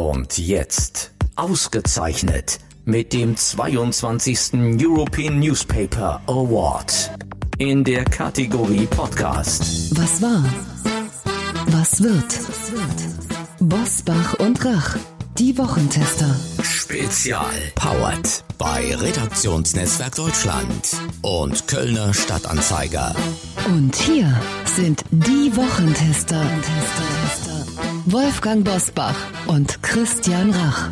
Und jetzt, ausgezeichnet mit dem 22. European Newspaper Award in der Kategorie Podcast. Was war? Was wird? Bosbach und Rach, die Wochentester. Spezial. Powered bei Redaktionsnetzwerk Deutschland und Kölner Stadtanzeiger. Und hier sind die Wochentester. Wolfgang Bosbach und Christian Rach.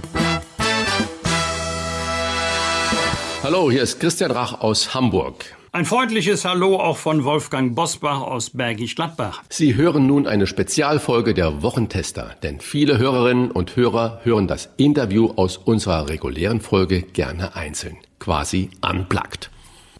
Hallo, hier ist Christian Rach aus Hamburg. Ein freundliches Hallo auch von Wolfgang Bosbach aus Bergisch Gladbach. Sie hören nun eine Spezialfolge der Wochentester, denn viele Hörerinnen und Hörer hören das Interview aus unserer regulären Folge gerne einzeln, quasi unplugged.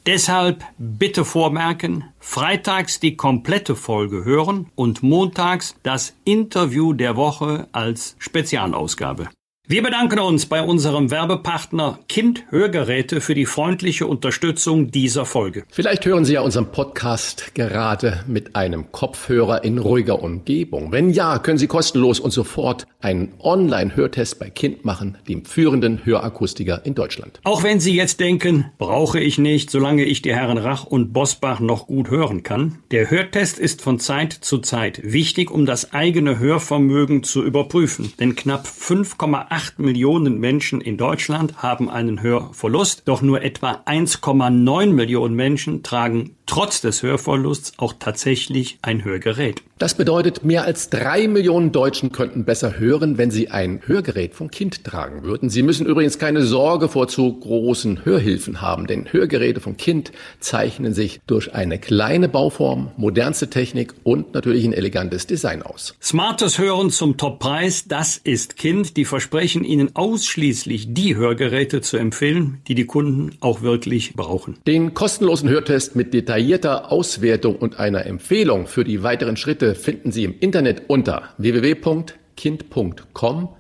Deshalb bitte vormerken, freitags die komplette Folge hören und montags das Interview der Woche als Spezialausgabe. Wir bedanken uns bei unserem Werbepartner Kind Hörgeräte für die freundliche Unterstützung dieser Folge. Vielleicht hören Sie ja unseren Podcast gerade mit einem Kopfhörer in ruhiger Umgebung. Wenn ja, können Sie kostenlos und sofort einen Online-Hörtest bei Kind machen, dem führenden Hörakustiker in Deutschland. Auch wenn Sie jetzt denken, brauche ich nicht, solange ich die Herren Rach und Bosbach noch gut hören kann. Der Hörtest ist von Zeit zu Zeit wichtig, um das eigene Hörvermögen zu überprüfen. Denn knapp 5,8 8 Millionen Menschen in Deutschland haben einen Hörverlust, doch nur etwa 1,9 Millionen Menschen tragen trotz des Hörverlusts auch tatsächlich ein Hörgerät. Das bedeutet, mehr als drei Millionen Deutschen könnten besser hören, wenn sie ein Hörgerät vom Kind tragen würden. Sie müssen übrigens keine Sorge vor zu großen Hörhilfen haben, denn Hörgeräte vom Kind zeichnen sich durch eine kleine Bauform, modernste Technik und natürlich ein elegantes Design aus. Smartes Hören zum Toppreis, das ist Kind. Die versprechen Ihnen ausschließlich die Hörgeräte zu empfehlen, die die Kunden auch wirklich brauchen. Den kostenlosen Hörtest mit Detail detaillierter Auswertung und einer Empfehlung für die weiteren Schritte finden Sie im Internet unter www.kind.com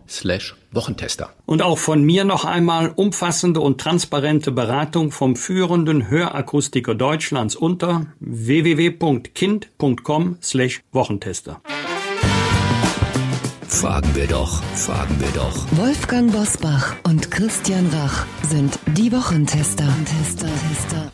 slash Wochentester. Und auch von mir noch einmal umfassende und transparente Beratung vom führenden Hörakustiker Deutschlands unter www.kind.com slash Wochentester. Fragen wir doch, fragen wir doch. Wolfgang Bosbach und Christian Rach sind die Wochentester. Tester, Tester.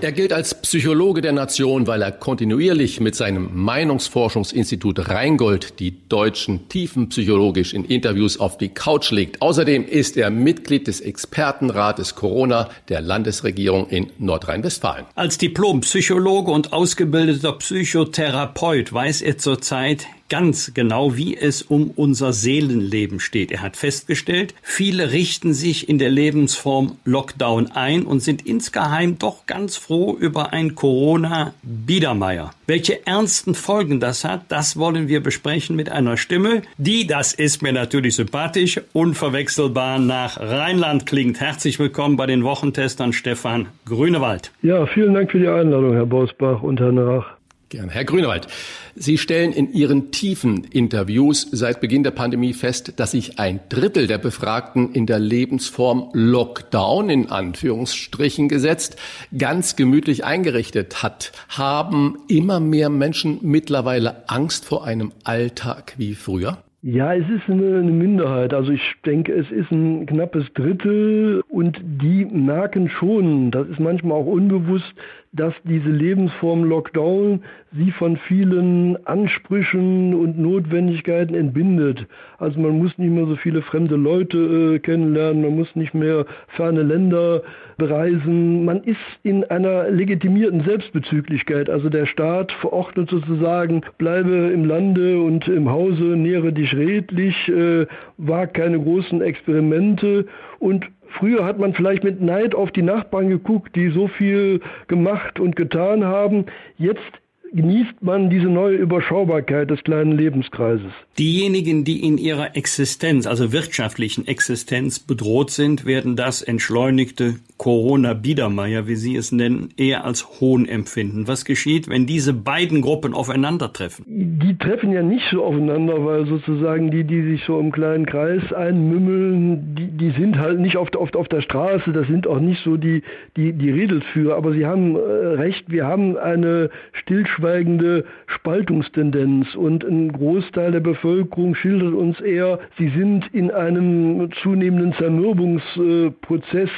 Er gilt als Psychologe der Nation, weil er kontinuierlich mit seinem Meinungsforschungsinstitut Rheingold die Deutschen tiefenpsychologisch in Interviews auf die Couch legt. Außerdem ist er Mitglied des Expertenrates Corona der Landesregierung in Nordrhein-Westfalen. Als Diplompsychologe und ausgebildeter Psychotherapeut weiß er zurzeit ganz genau, wie es um unser Seelenleben steht. Er hat festgestellt, viele richten sich in der Lebensform Lockdown ein und sind insgeheim doch ganz froh über ein Corona-Biedermeier. Welche ernsten Folgen das hat, das wollen wir besprechen mit einer Stimme, die, das ist mir natürlich sympathisch, unverwechselbar nach Rheinland klingt. Herzlich willkommen bei den Wochentestern Stefan Grünewald. Ja, vielen Dank für die Einladung, Herr Bosbach und Herr Nach. Gerne. Herr Grünewald, Sie stellen in Ihren tiefen Interviews seit Beginn der Pandemie fest, dass sich ein Drittel der Befragten in der Lebensform Lockdown in Anführungsstrichen gesetzt ganz gemütlich eingerichtet hat. Haben immer mehr Menschen mittlerweile Angst vor einem Alltag wie früher? Ja, es ist eine, Minderheit. Also ich denke, es ist ein knappes Drittel und die merken schon, das ist manchmal auch unbewusst, dass diese Lebensform Lockdown sie von vielen Ansprüchen und Notwendigkeiten entbindet. Also man muss nicht mehr so viele fremde Leute äh, kennenlernen, man muss nicht mehr ferne Länder bereisen. Man ist in einer legitimierten Selbstbezüglichkeit. Also der Staat verordnet sozusagen, bleibe im Lande und im Hause, nähere dich redlich, äh, wag keine großen Experimente und Früher hat man vielleicht mit Neid auf die Nachbarn geguckt, die so viel gemacht und getan haben. Jetzt genießt man diese neue Überschaubarkeit des kleinen Lebenskreises. Diejenigen, die in ihrer Existenz, also wirtschaftlichen Existenz bedroht sind, werden das entschleunigte Corona-Biedermeier, wie Sie es nennen, eher als Hohn empfinden. Was geschieht, wenn diese beiden Gruppen aufeinandertreffen? Die treffen ja nicht so aufeinander, weil sozusagen die, die sich so im kleinen Kreis einmümmeln, die, die sind halt nicht auf, auf, auf der Straße, das sind auch nicht so die, die, die Redelsführer. Aber Sie haben äh, recht, wir haben eine stillschweigende stillschweigende Spaltungstendenz. Und ein Großteil der Bevölkerung schildert uns eher, sie sind in einem zunehmenden Zermürbungsprozess,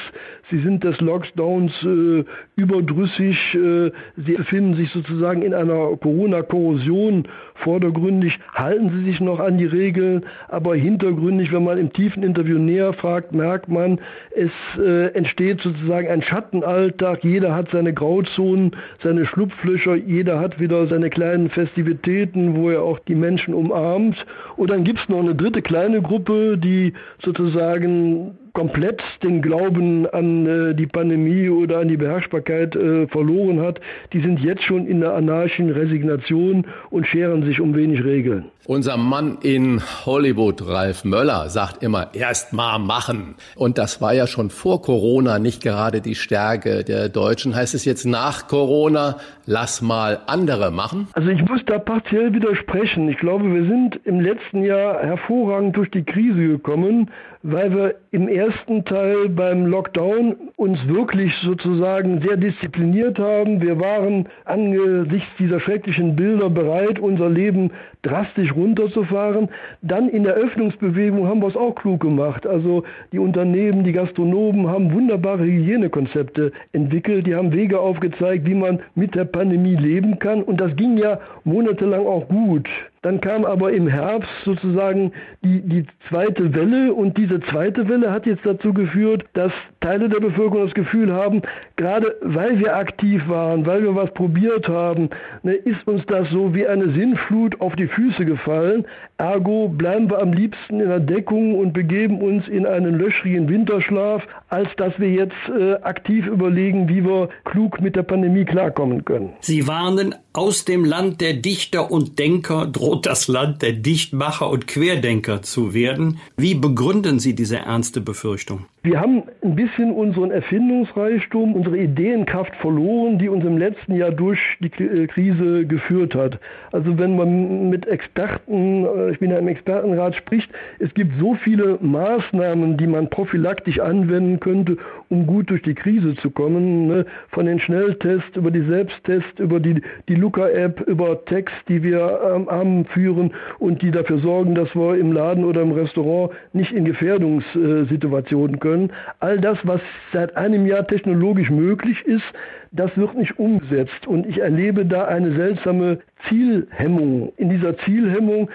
sie sind des Lockdowns äh, überdrüssig, äh, sie befinden sich sozusagen in einer Corona-Korrosion vordergründig, halten sie sich noch an die Regeln, aber hintergründig, wenn man im tiefen Interview näher fragt, merkt man, es äh, entsteht sozusagen ein Schattenalltag, jeder hat seine Grauzonen, seine Schlupflöcher, jeder hat wieder seine kleinen Festivitäten, wo er auch die Menschen umarmt. Und dann gibt es noch eine dritte kleine Gruppe, die sozusagen komplett den Glauben an äh, die Pandemie oder an die Beherrschbarkeit äh, verloren hat, die sind jetzt schon in der anarchischen Resignation und scheren sich um wenig Regeln. Unser Mann in Hollywood, Ralf Möller, sagt immer, erst mal machen. Und das war ja schon vor Corona nicht gerade die Stärke der Deutschen. Heißt es jetzt nach Corona, lass mal andere machen? Also ich muss da partiell widersprechen. Ich glaube, wir sind im letzten Jahr hervorragend durch die Krise gekommen weil wir im ersten Teil beim Lockdown uns wirklich sozusagen sehr diszipliniert haben. Wir waren angesichts dieser schrecklichen Bilder bereit, unser Leben drastisch runterzufahren. Dann in der Öffnungsbewegung haben wir es auch klug gemacht. Also die Unternehmen, die Gastronomen haben wunderbare Hygienekonzepte entwickelt. Die haben Wege aufgezeigt, wie man mit der Pandemie leben kann. Und das ging ja monatelang auch gut. Dann kam aber im Herbst sozusagen die, die zweite Welle und diese zweite Welle hat jetzt dazu geführt, dass Teile der Bevölkerung das Gefühl haben, gerade weil wir aktiv waren, weil wir was probiert haben, ne, ist uns das so wie eine Sinnflut auf die Füße gefallen. Ergo bleiben wir am liebsten in der Deckung und begeben uns in einen löchrigen Winterschlaf, als dass wir jetzt äh, aktiv überlegen, wie wir klug mit der Pandemie klarkommen können. Sie warnen, aus dem Land der Dichter und Denker droht das Land der Dichtmacher und Querdenker zu werden. Wie begründen Sie diese ernste Befürchtung? Wir haben ein bisschen unseren Erfindungsreichtum, unsere Ideenkraft verloren, die uns im letzten Jahr durch die äh, Krise geführt hat. Also wenn man mit Experten, äh, ich bin ja im Expertenrat, spricht, es gibt so viele Maßnahmen, die man prophylaktisch anwenden könnte, um gut durch die Krise zu kommen. Ne? Von den Schnelltests über die Selbsttests, über die, die Luca-App, über Text, die wir ähm, am führen und die dafür sorgen, dass wir im Laden oder im Restaurant nicht in Gefährdungssituationen können. All das, was seit einem Jahr technologisch möglich ist, das wird nicht umgesetzt. Und ich erlebe da eine seltsame Zielhemmung. In dieser Zielhemmung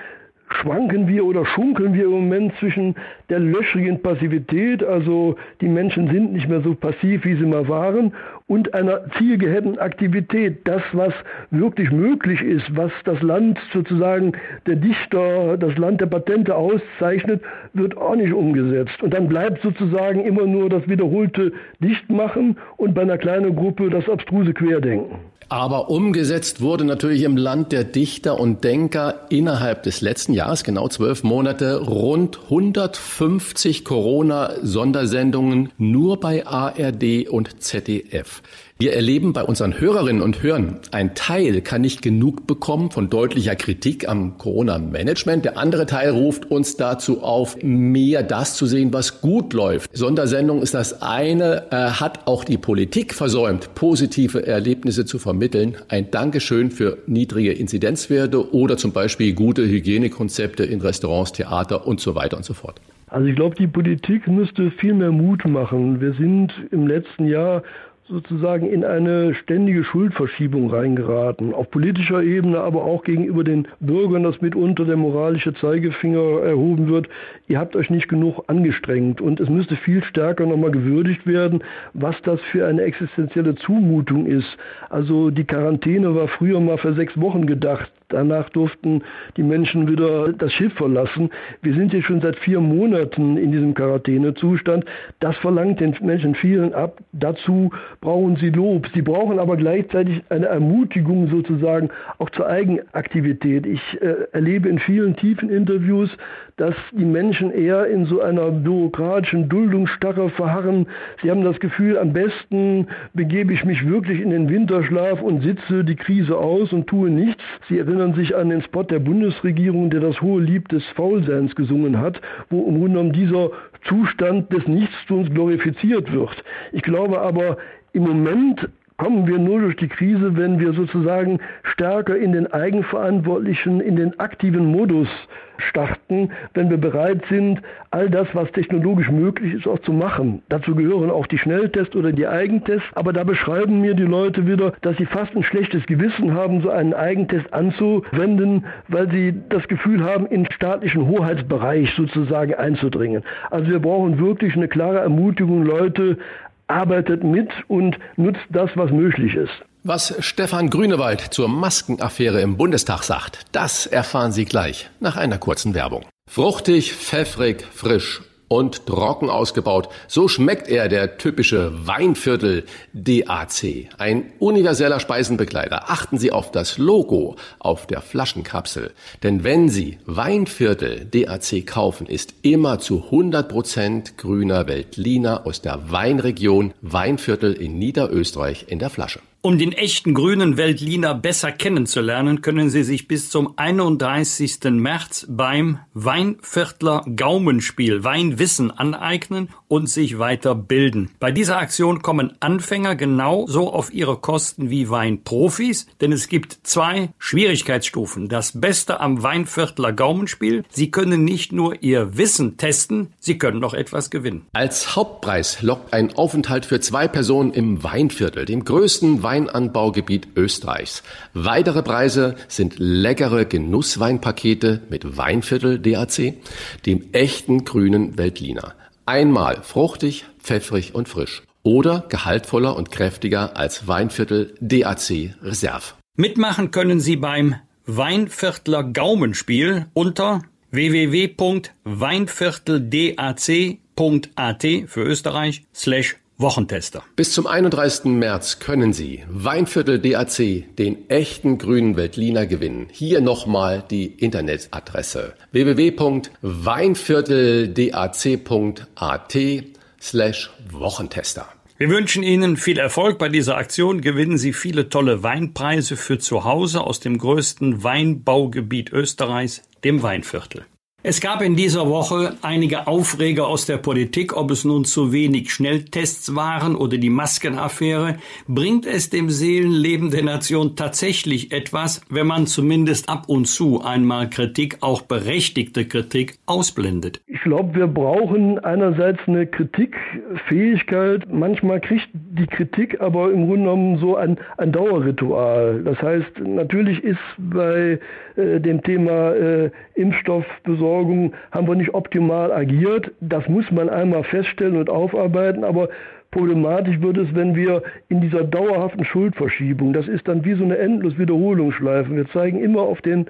schwanken wir oder schunkeln wir im Moment zwischen der löchrigen Passivität, also die Menschen sind nicht mehr so passiv, wie sie mal waren, und einer zielgehemmten Aktivität. Das, was wirklich möglich ist, was das Land sozusagen der Dichter, das Land der Patente auszeichnet, wird auch nicht umgesetzt. Und dann bleibt sozusagen immer nur das wiederholte Dichtmachen und bei einer kleinen Gruppe das abstruse Querdenken. Aber umgesetzt wurde natürlich im Land der Dichter und Denker innerhalb des letzten Jahres, genau zwölf Monate, rund 150 Corona-Sondersendungen nur bei ARD und ZDF. Wir erleben bei unseren Hörerinnen und Hörern, ein Teil kann nicht genug bekommen von deutlicher Kritik am Corona-Management. Der andere Teil ruft uns dazu auf, mehr das zu sehen, was gut läuft. Sondersendung ist das eine, äh, hat auch die Politik versäumt, positive Erlebnisse zu vermitteln. Ein Dankeschön für niedrige Inzidenzwerte oder zum Beispiel gute Hygienekonzepte in Restaurants, Theater und so weiter und so fort. Also ich glaube, die Politik müsste viel mehr Mut machen. Wir sind im letzten Jahr sozusagen in eine ständige Schuldverschiebung reingeraten. Auf politischer Ebene, aber auch gegenüber den Bürgern, dass mitunter der moralische Zeigefinger erhoben wird. Ihr habt euch nicht genug angestrengt. Und es müsste viel stärker nochmal gewürdigt werden, was das für eine existenzielle Zumutung ist. Also die Quarantäne war früher mal für sechs Wochen gedacht. Danach durften die Menschen wieder das Schiff verlassen. Wir sind jetzt schon seit vier Monaten in diesem Quarantänezustand. Das verlangt den Menschen vielen ab. Dazu brauchen sie Lob. Sie brauchen aber gleichzeitig eine Ermutigung sozusagen auch zur Eigenaktivität. Ich äh, erlebe in vielen tiefen Interviews, dass die Menschen eher in so einer bürokratischen Duldungsstarre verharren. Sie haben das Gefühl, am besten begebe ich mich wirklich in den Winterschlaf und sitze die Krise aus und tue nichts. Sie erinnern sich an den Spot der Bundesregierung, der das hohe Lied des Faulseins gesungen hat, wo im Grunde genommen dieser Zustand des Nichtstuns glorifiziert wird. Ich glaube aber, im Moment kommen wir nur durch die Krise, wenn wir sozusagen stärker in den eigenverantwortlichen, in den aktiven Modus starten, wenn wir bereit sind, all das, was technologisch möglich ist, auch zu machen. Dazu gehören auch die Schnelltests oder die Eigentests. Aber da beschreiben mir die Leute wieder, dass sie fast ein schlechtes Gewissen haben, so einen Eigentest anzuwenden, weil sie das Gefühl haben, in staatlichen Hoheitsbereich sozusagen einzudringen. Also wir brauchen wirklich eine klare Ermutigung, Leute, arbeitet mit und nutzt das, was möglich ist. Was Stefan Grünewald zur Maskenaffäre im Bundestag sagt, das erfahren Sie gleich nach einer kurzen Werbung. Fruchtig, pfeffrig, frisch und trocken ausgebaut. So schmeckt er, der typische Weinviertel DAC. Ein universeller Speisenbegleiter. Achten Sie auf das Logo auf der Flaschenkapsel. Denn wenn Sie Weinviertel DAC kaufen, ist immer zu 100 Prozent grüner Veltliner aus der Weinregion Weinviertel in Niederösterreich in der Flasche. Um den echten grünen Weltliner besser kennenzulernen, können Sie sich bis zum 31. März beim Weinviertler Gaumenspiel Weinwissen aneignen und sich weiter bilden. Bei dieser Aktion kommen Anfänger genauso auf ihre Kosten wie Weinprofis, denn es gibt zwei Schwierigkeitsstufen. Das Beste am Weinviertler Gaumenspiel, Sie können nicht nur Ihr Wissen testen, Sie können noch etwas gewinnen. Als Hauptpreis lockt ein Aufenthalt für zwei Personen im Weinviertel, dem größten Weinanbaugebiet Österreichs. Weitere Preise sind leckere Genussweinpakete mit Weinviertel DAC, dem echten grünen Veltliner. Einmal fruchtig, pfeffrig und frisch oder gehaltvoller und kräftiger als Weinviertel DAC Reserve. Mitmachen können Sie beim Weinviertler Gaumenspiel unter www.weinvierteldac.at für Österreich slash Wochentester. Bis zum 31. März können Sie Weinviertel DAC, den echten grünen Veltliner gewinnen. Hier nochmal die Internetadresse www.weinvierteldac.at slash Wochentester. Wir wünschen Ihnen viel Erfolg bei dieser Aktion. Gewinnen Sie viele tolle Weinpreise für zu Hause aus dem größten Weinbaugebiet Österreichs, dem Weinviertel. Es gab in dieser Woche einige Aufreger aus der Politik, ob es nun zu wenig Schnelltests waren oder die Maskenaffäre. Bringt es dem Seelenleben der Nation tatsächlich etwas, wenn man zumindest ab und zu einmal Kritik, auch berechtigte Kritik, ausblendet? Ich glaube, wir brauchen einerseits eine Kritikfähigkeit. Manchmal kriegt die Kritik aber im Grunde genommen so ein, ein Dauerritual. Das heißt, natürlich ist bei äh, dem Thema äh, Impfstoffbesorgung haben wir nicht optimal agiert. Das muss man einmal feststellen und aufarbeiten, aber problematisch wird es, wenn wir in dieser dauerhaften Schuldverschiebung, das ist dann wie so eine endlos Wiederholungsschleife. Wir zeigen immer auf den,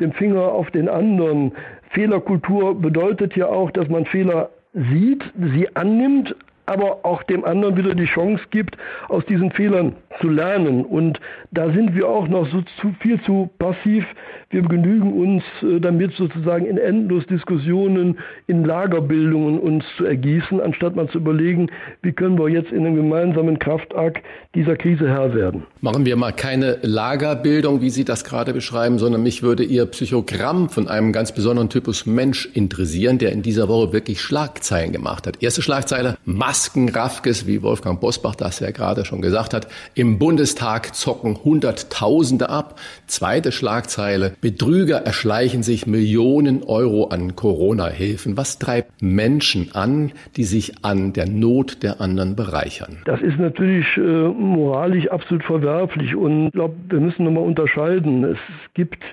den Finger auf den anderen. Fehlerkultur bedeutet ja auch, dass man Fehler sieht, sie annimmt, aber auch dem anderen wieder die Chance gibt, aus diesen Fehlern zu lernen. Und da sind wir auch noch so zu, viel zu passiv. Wir genügen uns äh, damit sozusagen in endlos Diskussionen, in Lagerbildungen uns zu ergießen, anstatt mal zu überlegen, wie können wir jetzt in einem gemeinsamen Kraftakt dieser Krise Herr werden. Machen wir mal keine Lagerbildung, wie Sie das gerade beschreiben, sondern mich würde Ihr Psychogramm von einem ganz besonderen Typus Mensch interessieren, der in dieser Woche wirklich Schlagzeilen gemacht hat. Erste Schlagzeile, Maskenraffkes, wie Wolfgang Bosbach das ja gerade schon gesagt hat. Im Bundestag zocken Hunderttausende ab. Zweite Schlagzeile, Betrüger erschleichen sich Millionen Euro an Corona-Hilfen. Was treibt Menschen an, die sich an der Not der anderen bereichern? Das ist natürlich äh, moralisch absolut verwerflich und ich glaube, wir müssen nochmal unterscheiden. Es gibt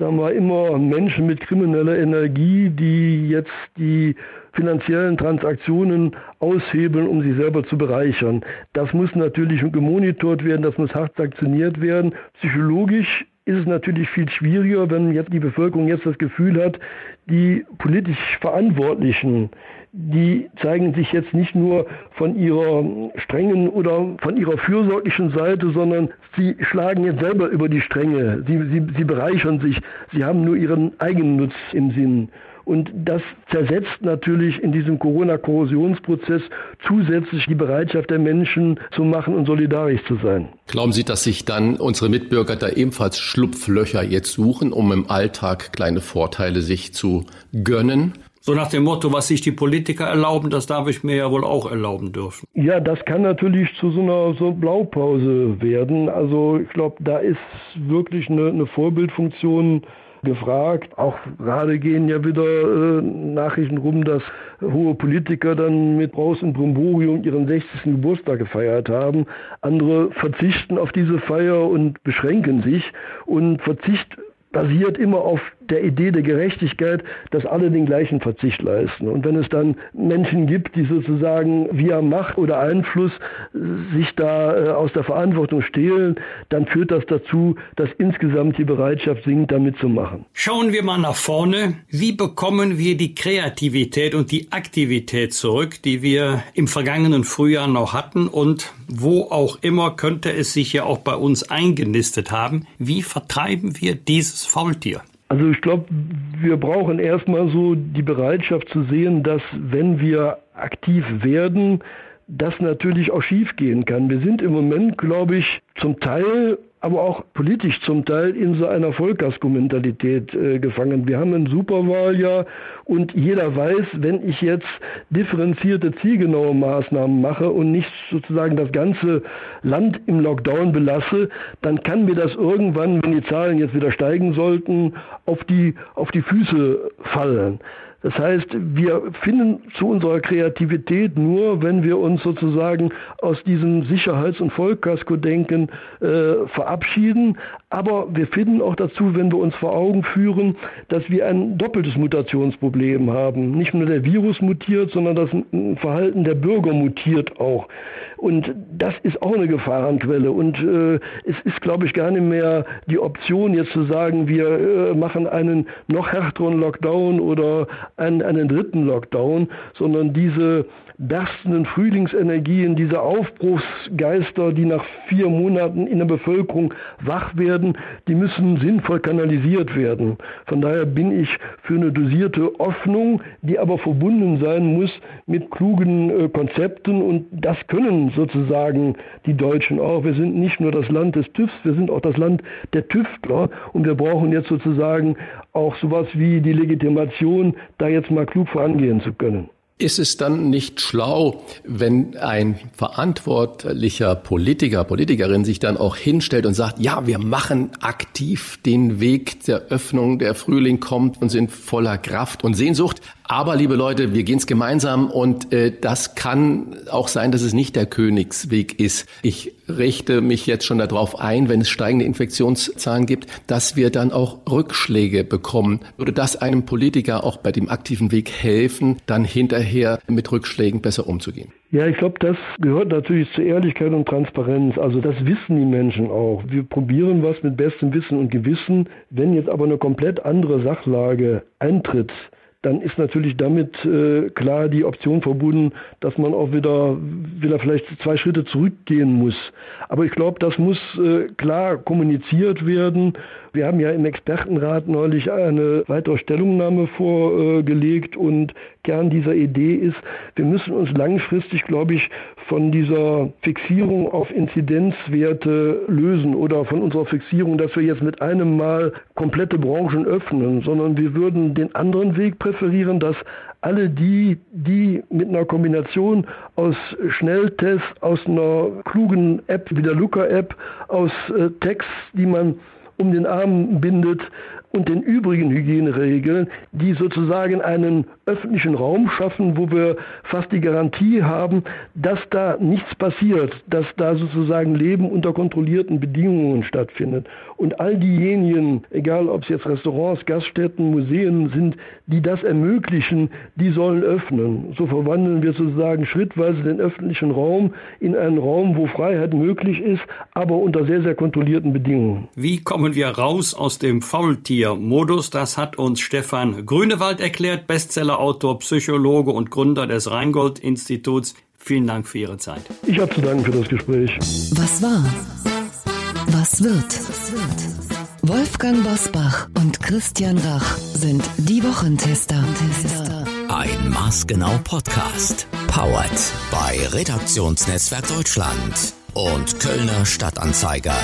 sagen wir immer Menschen mit krimineller Energie, die jetzt die finanziellen Transaktionen aushebeln, um sich selber zu bereichern. Das muss natürlich gemonitort werden, das muss hart sanktioniert werden. Psychologisch ist es natürlich viel schwieriger, wenn jetzt die Bevölkerung jetzt das Gefühl hat, die politisch Verantwortlichen, die zeigen sich jetzt nicht nur von ihrer strengen oder von ihrer fürsorglichen Seite, sondern sie schlagen jetzt selber über die Stränge. Sie, sie, sie bereichern sich. Sie haben nur ihren Eigennutz im Sinn. Und das zersetzt natürlich in diesem Corona-Korrosionsprozess zusätzlich die Bereitschaft der Menschen zu machen und solidarisch zu sein. Glauben Sie, dass sich dann unsere Mitbürger da ebenfalls Schlupflöcher jetzt suchen, um im Alltag kleine Vorteile sich zu gönnen? So nach dem Motto, was sich die Politiker erlauben, das darf ich mir ja wohl auch erlauben dürfen. Ja, das kann natürlich zu so einer so Blaupause werden. Also ich glaube, da ist wirklich eine, eine Vorbildfunktion gefragt. Auch gerade gehen ja wieder äh, Nachrichten rum, dass hohe Politiker dann mit Braus und Brimborium ihren 60. Geburtstag gefeiert haben. Andere verzichten auf diese Feier und beschränken sich. Und Verzicht basiert immer auf der Idee der Gerechtigkeit, dass alle den gleichen Verzicht leisten. Und wenn es dann Menschen gibt, die sozusagen via Macht oder Einfluss sich da äh, aus der Verantwortung stehlen, dann führt das dazu, dass insgesamt die Bereitschaft sinkt, damit zu machen. Schauen wir mal nach vorne. Wie bekommen wir die Kreativität und die Aktivität zurück, die wir im vergangenen Frühjahr noch hatten und wo auch immer könnte es sich ja auch bei uns eingenistet haben? Wie vertreiben wir dieses Faultier? Also ich glaube, wir brauchen erstmal so die Bereitschaft zu sehen, dass wenn wir aktiv werden, das natürlich auch schiefgehen kann. Wir sind im Moment, glaube ich, zum Teil aber auch politisch zum Teil in so einer Vollkasko-Mentalität äh, gefangen. Wir haben ein Superwahljahr und jeder weiß, wenn ich jetzt differenzierte, zielgenaue Maßnahmen mache und nicht sozusagen das ganze Land im Lockdown belasse, dann kann mir das irgendwann, wenn die Zahlen jetzt wieder steigen sollten, auf die, auf die Füße fallen. Das heißt, wir finden zu unserer Kreativität nur, wenn wir uns sozusagen aus diesem Sicherheits- und Vollkasko-Denken äh, verabschieden. Aber wir finden auch dazu, wenn wir uns vor Augen führen, dass wir ein doppeltes Mutationsproblem haben. Nicht nur der Virus mutiert, sondern das Verhalten der Bürger mutiert auch. Und das ist auch eine Gefahrenquelle. Und äh, es ist, glaube ich, gar nicht mehr die Option, jetzt zu sagen, wir äh, machen einen noch härteren Lockdown oder einen, einen dritten Lockdown, sondern diese berstenden Frühlingsenergien, diese Aufbruchsgeister, die nach vier Monaten in der Bevölkerung wach werden, die müssen sinnvoll kanalisiert werden. Von daher bin ich für eine dosierte Hoffnung, die aber verbunden sein muss mit klugen äh, Konzepten und das können sozusagen die Deutschen auch. Wir sind nicht nur das Land des TÜVs, wir sind auch das Land der Tüftler und wir brauchen jetzt sozusagen auch sowas wie die Legitimation, da jetzt mal klug vorangehen zu können. Ist es dann nicht schlau, wenn ein verantwortlicher Politiker, Politikerin sich dann auch hinstellt und sagt, ja, wir machen aktiv den Weg der Öffnung, der Frühling kommt und sind voller Kraft und Sehnsucht, aber liebe Leute, wir gehen es gemeinsam und äh, das kann auch sein, dass es nicht der Königsweg ist. Ich richte mich jetzt schon darauf ein, wenn es steigende Infektionszahlen gibt, dass wir dann auch Rückschläge bekommen. Würde das einem Politiker auch bei dem aktiven Weg helfen, dann hinterher mit Rückschlägen besser umzugehen? Ja, ich glaube, das gehört natürlich zur Ehrlichkeit und Transparenz. Also das wissen die Menschen auch. Wir probieren was mit bestem Wissen und Gewissen. Wenn jetzt aber eine komplett andere Sachlage eintritt, dann ist natürlich damit äh, klar die Option verbunden, dass man auch wieder, wieder vielleicht zwei Schritte zurückgehen muss. Aber ich glaube, das muss äh, klar kommuniziert werden. Wir haben ja im Expertenrat neulich eine weitere Stellungnahme vorgelegt und Kern dieser Idee ist, wir müssen uns langfristig, glaube ich, von dieser Fixierung auf Inzidenzwerte lösen oder von unserer Fixierung, dass wir jetzt mit einem Mal komplette Branchen öffnen, sondern wir würden den anderen Weg präferieren, dass alle die, die mit einer Kombination aus Schnelltest, aus einer klugen App wie der Luca-App, aus äh, Text, die man um den Arm bindet und den übrigen Hygieneregeln, die sozusagen einen öffentlichen Raum schaffen, wo wir fast die Garantie haben, dass da nichts passiert, dass da sozusagen Leben unter kontrollierten Bedingungen stattfindet. Und all diejenigen, egal ob es jetzt Restaurants, Gaststätten, Museen sind, die das ermöglichen, die sollen öffnen. So verwandeln wir sozusagen schrittweise den öffentlichen Raum in einen Raum, wo Freiheit möglich ist, aber unter sehr, sehr kontrollierten Bedingungen. Wie kommen wir raus aus dem Faultier-Modus? Das hat uns Stefan Grünewald erklärt, Bestsellerautor, Psychologe und Gründer des Rheingold-Instituts. Vielen Dank für Ihre Zeit. Ich habe zu danken für das Gespräch. Was war? Was wird? Wolfgang Bosbach und Christian Rach sind die Wochentester. Ein maßgenau Podcast. Powered bei Redaktionsnetzwerk Deutschland und Kölner Stadtanzeiger.